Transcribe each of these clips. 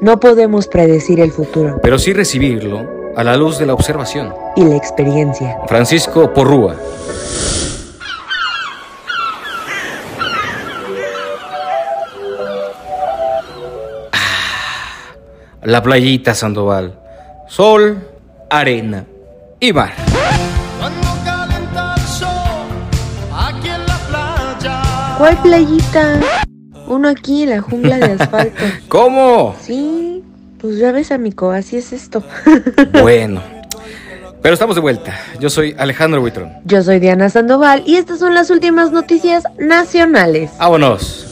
No podemos predecir el futuro pero sí recibirlo a la luz de la observación. y la experiencia. Francisco Porrúa. Ah, La playita Sandoval. Sol, arena y mar. ¿Cuál playita? Uno aquí en la jungla de asfalto. ¿Cómo? Sí, pues ya ves, amigo, así es esto. Bueno. Pero estamos de vuelta. Yo soy Alejandro Buitrón. Yo soy Diana Sandoval y estas son las últimas noticias nacionales. Vámonos.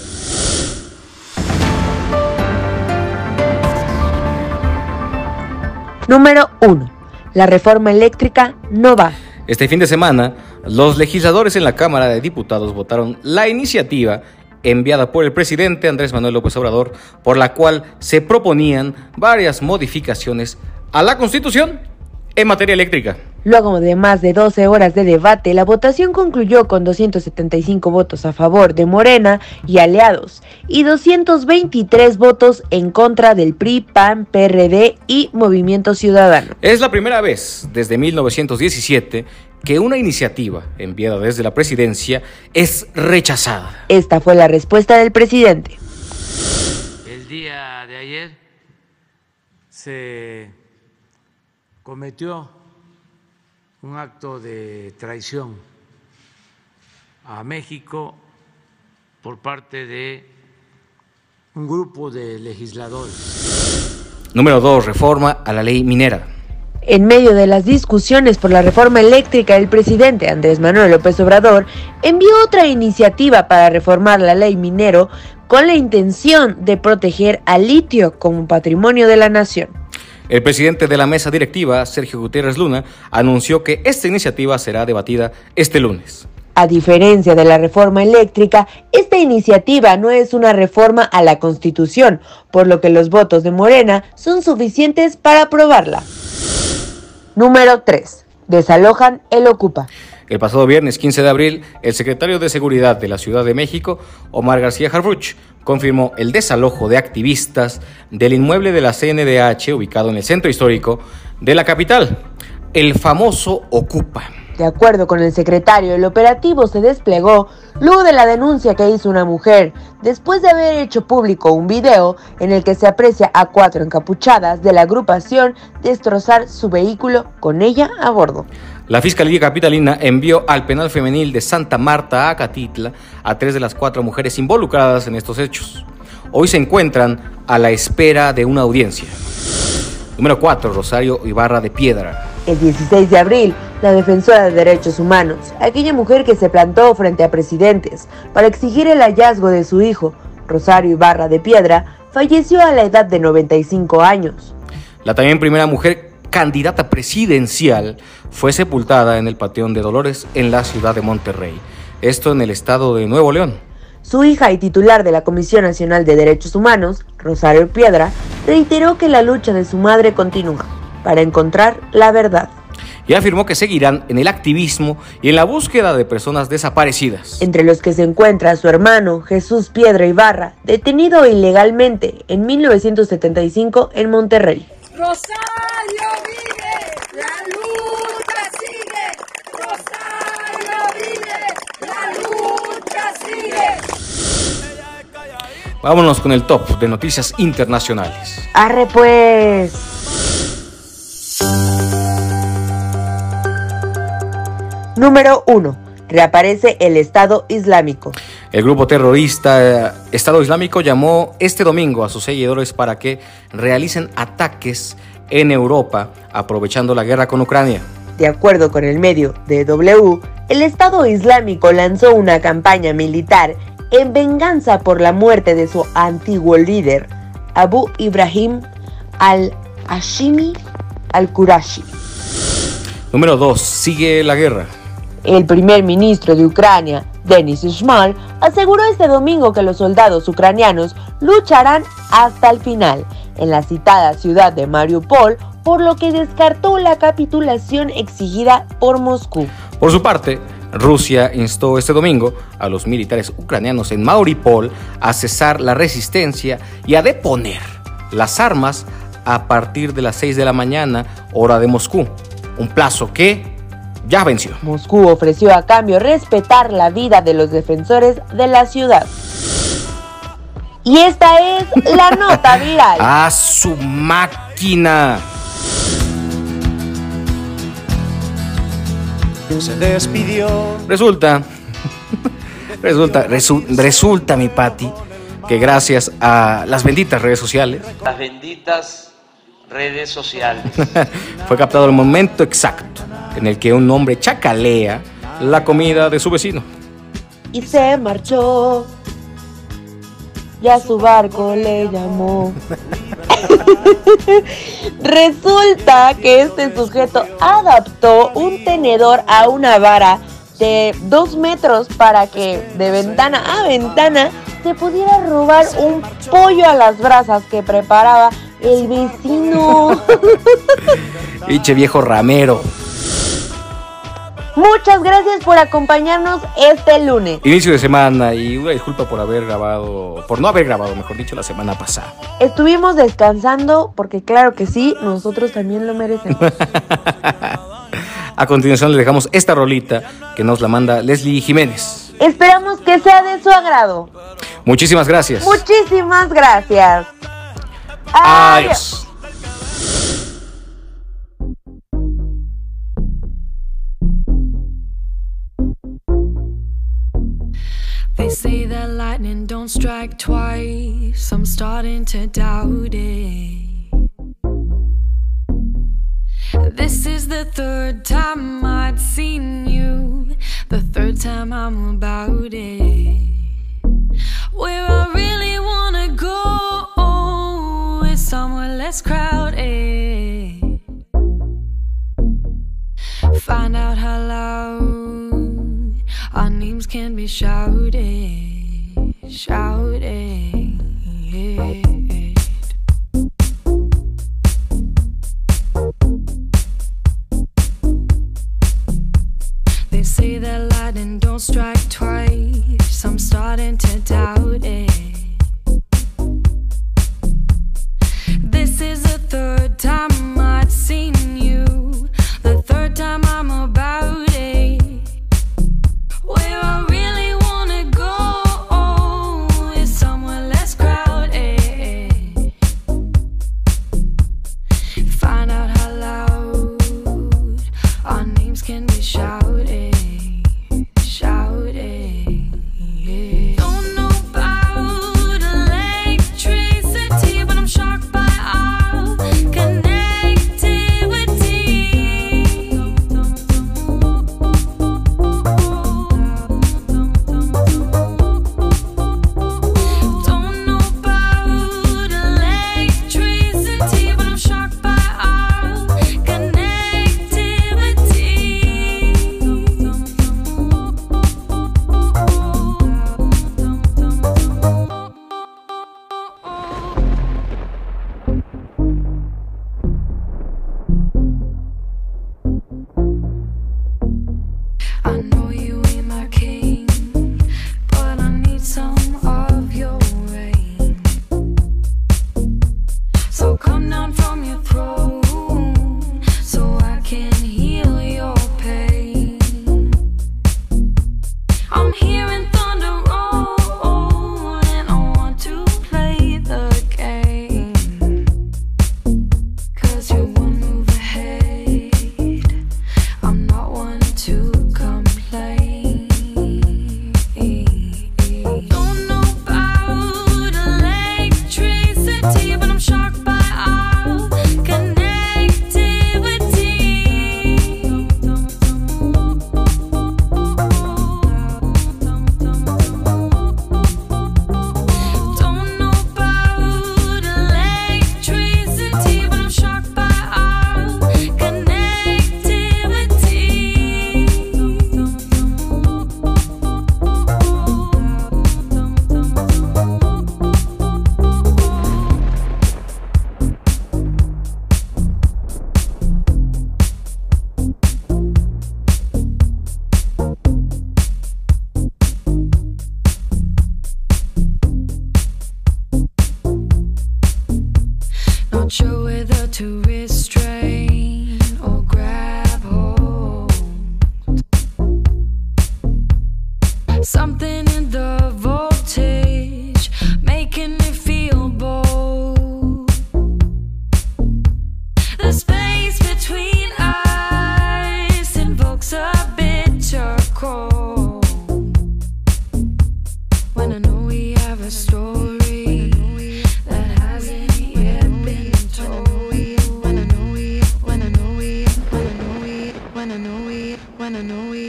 Número 1. La reforma eléctrica no va. Este fin de semana, los legisladores en la Cámara de Diputados votaron la iniciativa enviada por el presidente Andrés Manuel López Obrador, por la cual se proponían varias modificaciones a la Constitución en materia eléctrica. Luego de más de 12 horas de debate, la votación concluyó con 275 votos a favor de Morena y aliados y 223 votos en contra del PRI, PAN, PRD y Movimiento Ciudadano. Es la primera vez desde 1917 que una iniciativa enviada desde la presidencia es rechazada. Esta fue la respuesta del presidente. El día de ayer se cometió un acto de traición a México por parte de un grupo de legisladores. Número 2. Reforma a la ley minera. En medio de las discusiones por la reforma eléctrica, el presidente Andrés Manuel López Obrador envió otra iniciativa para reformar la ley minero con la intención de proteger al litio como patrimonio de la nación. El presidente de la mesa directiva, Sergio Gutiérrez Luna, anunció que esta iniciativa será debatida este lunes. A diferencia de la reforma eléctrica, esta iniciativa no es una reforma a la Constitución, por lo que los votos de Morena son suficientes para aprobarla. Número 3. Desalojan el Ocupa. El pasado viernes 15 de abril, el secretario de Seguridad de la Ciudad de México, Omar García Harfuch, confirmó el desalojo de activistas del inmueble de la CNDH ubicado en el centro histórico de la capital, el famoso Ocupa. De acuerdo con el secretario, el operativo se desplegó luego de la denuncia que hizo una mujer, después de haber hecho público un video en el que se aprecia a cuatro encapuchadas de la agrupación destrozar su vehículo con ella a bordo. La Fiscalía Capitalina envió al penal femenil de Santa Marta a Catitla a tres de las cuatro mujeres involucradas en estos hechos. Hoy se encuentran a la espera de una audiencia. Número 4. Rosario Ibarra de Piedra. El 16 de abril, la defensora de derechos humanos, aquella mujer que se plantó frente a presidentes para exigir el hallazgo de su hijo, Rosario Ibarra de Piedra, falleció a la edad de 95 años. La también primera mujer candidata presidencial fue sepultada en el Panteón de Dolores en la ciudad de Monterrey. Esto en el estado de Nuevo León. Su hija y titular de la Comisión Nacional de Derechos Humanos, Rosario Piedra, reiteró que la lucha de su madre continúa para encontrar la verdad. Y afirmó que seguirán en el activismo y en la búsqueda de personas desaparecidas. entre los que se encuentra su hermano Jesús Piedra Ibarra, detenido ilegalmente en 1975 en Monterrey. Rosario vive, la lucha sigue. Rosario vive, la lucha sigue. Vámonos con el top de noticias internacionales. Arre pues. Número 1. Reaparece el Estado Islámico. El grupo terrorista eh, Estado Islámico llamó este domingo a sus seguidores para que realicen ataques en Europa aprovechando la guerra con Ucrania. De acuerdo con el medio DW, el Estado Islámico lanzó una campaña militar en venganza por la muerte de su antiguo líder, Abu Ibrahim al-Hashimi al-Qurashi. Número 2. Sigue la guerra. El primer ministro de Ucrania, Denis Shmal, aseguró este domingo que los soldados ucranianos lucharán hasta el final en la citada ciudad de Mariupol por lo que descartó la capitulación exigida por Moscú. Por su parte, Rusia instó este domingo a los militares ucranianos en Mariupol a cesar la resistencia y a deponer las armas a partir de las 6 de la mañana, hora de Moscú, un plazo que ya venció. Moscú ofreció a cambio respetar la vida de los defensores de la ciudad. Y esta es la nota viral. ¡A su máquina! Se despidió. Resulta, resulta, resu- resulta, mi Pati, que gracias a las benditas redes sociales las benditas redes sociales. fue captado el momento exacto en el que un hombre chacalea la comida de su vecino. Y se marchó. Ya su barco le llamó. Resulta que este sujeto adaptó un tenedor a una vara de dos metros para que de ventana a ventana se pudiera robar un pollo a las brasas que preparaba el vecino. Iche viejo ramero. Muchas gracias por acompañarnos este lunes. Inicio de semana y una disculpa por haber grabado, por no haber grabado, mejor dicho, la semana pasada. Estuvimos descansando porque claro que sí, nosotros también lo merecemos. A continuación le dejamos esta rolita que nos la manda Leslie Jiménez. Esperamos que sea de su agrado. Muchísimas gracias. Muchísimas gracias. Adiós. Adiós. Strike twice. I'm starting to doubt it. This is the third time I'd seen you, the third time I'm about it. Where I really wanna go is somewhere less crowded. Find out how loud our names can be shouted, shouting. Yeah.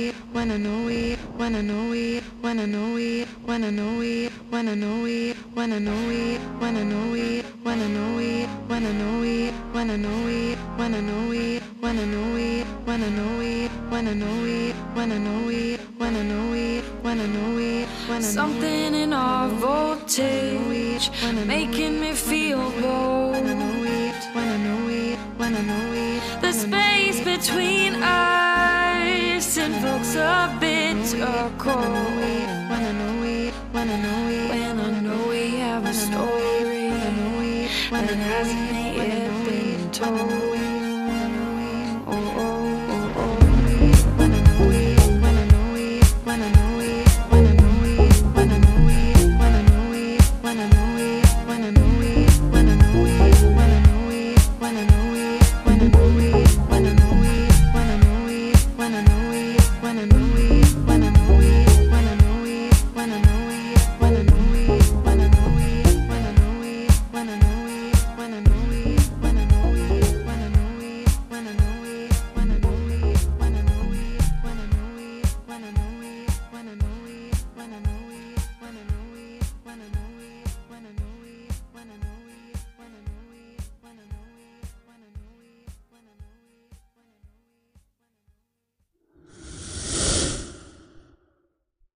It, when I know it, when I know it, when I know it, when I know it, when I know it, when I know it, when I know it, when I know it, when I know it, when I know it, when I know it, when I know it, when I know it, when I know it, when I know it, when I know it, when I know it, when I know Something in our voltage making me feel bold. When I know it, when I know it, when I know it. The space between us looks a bit cold.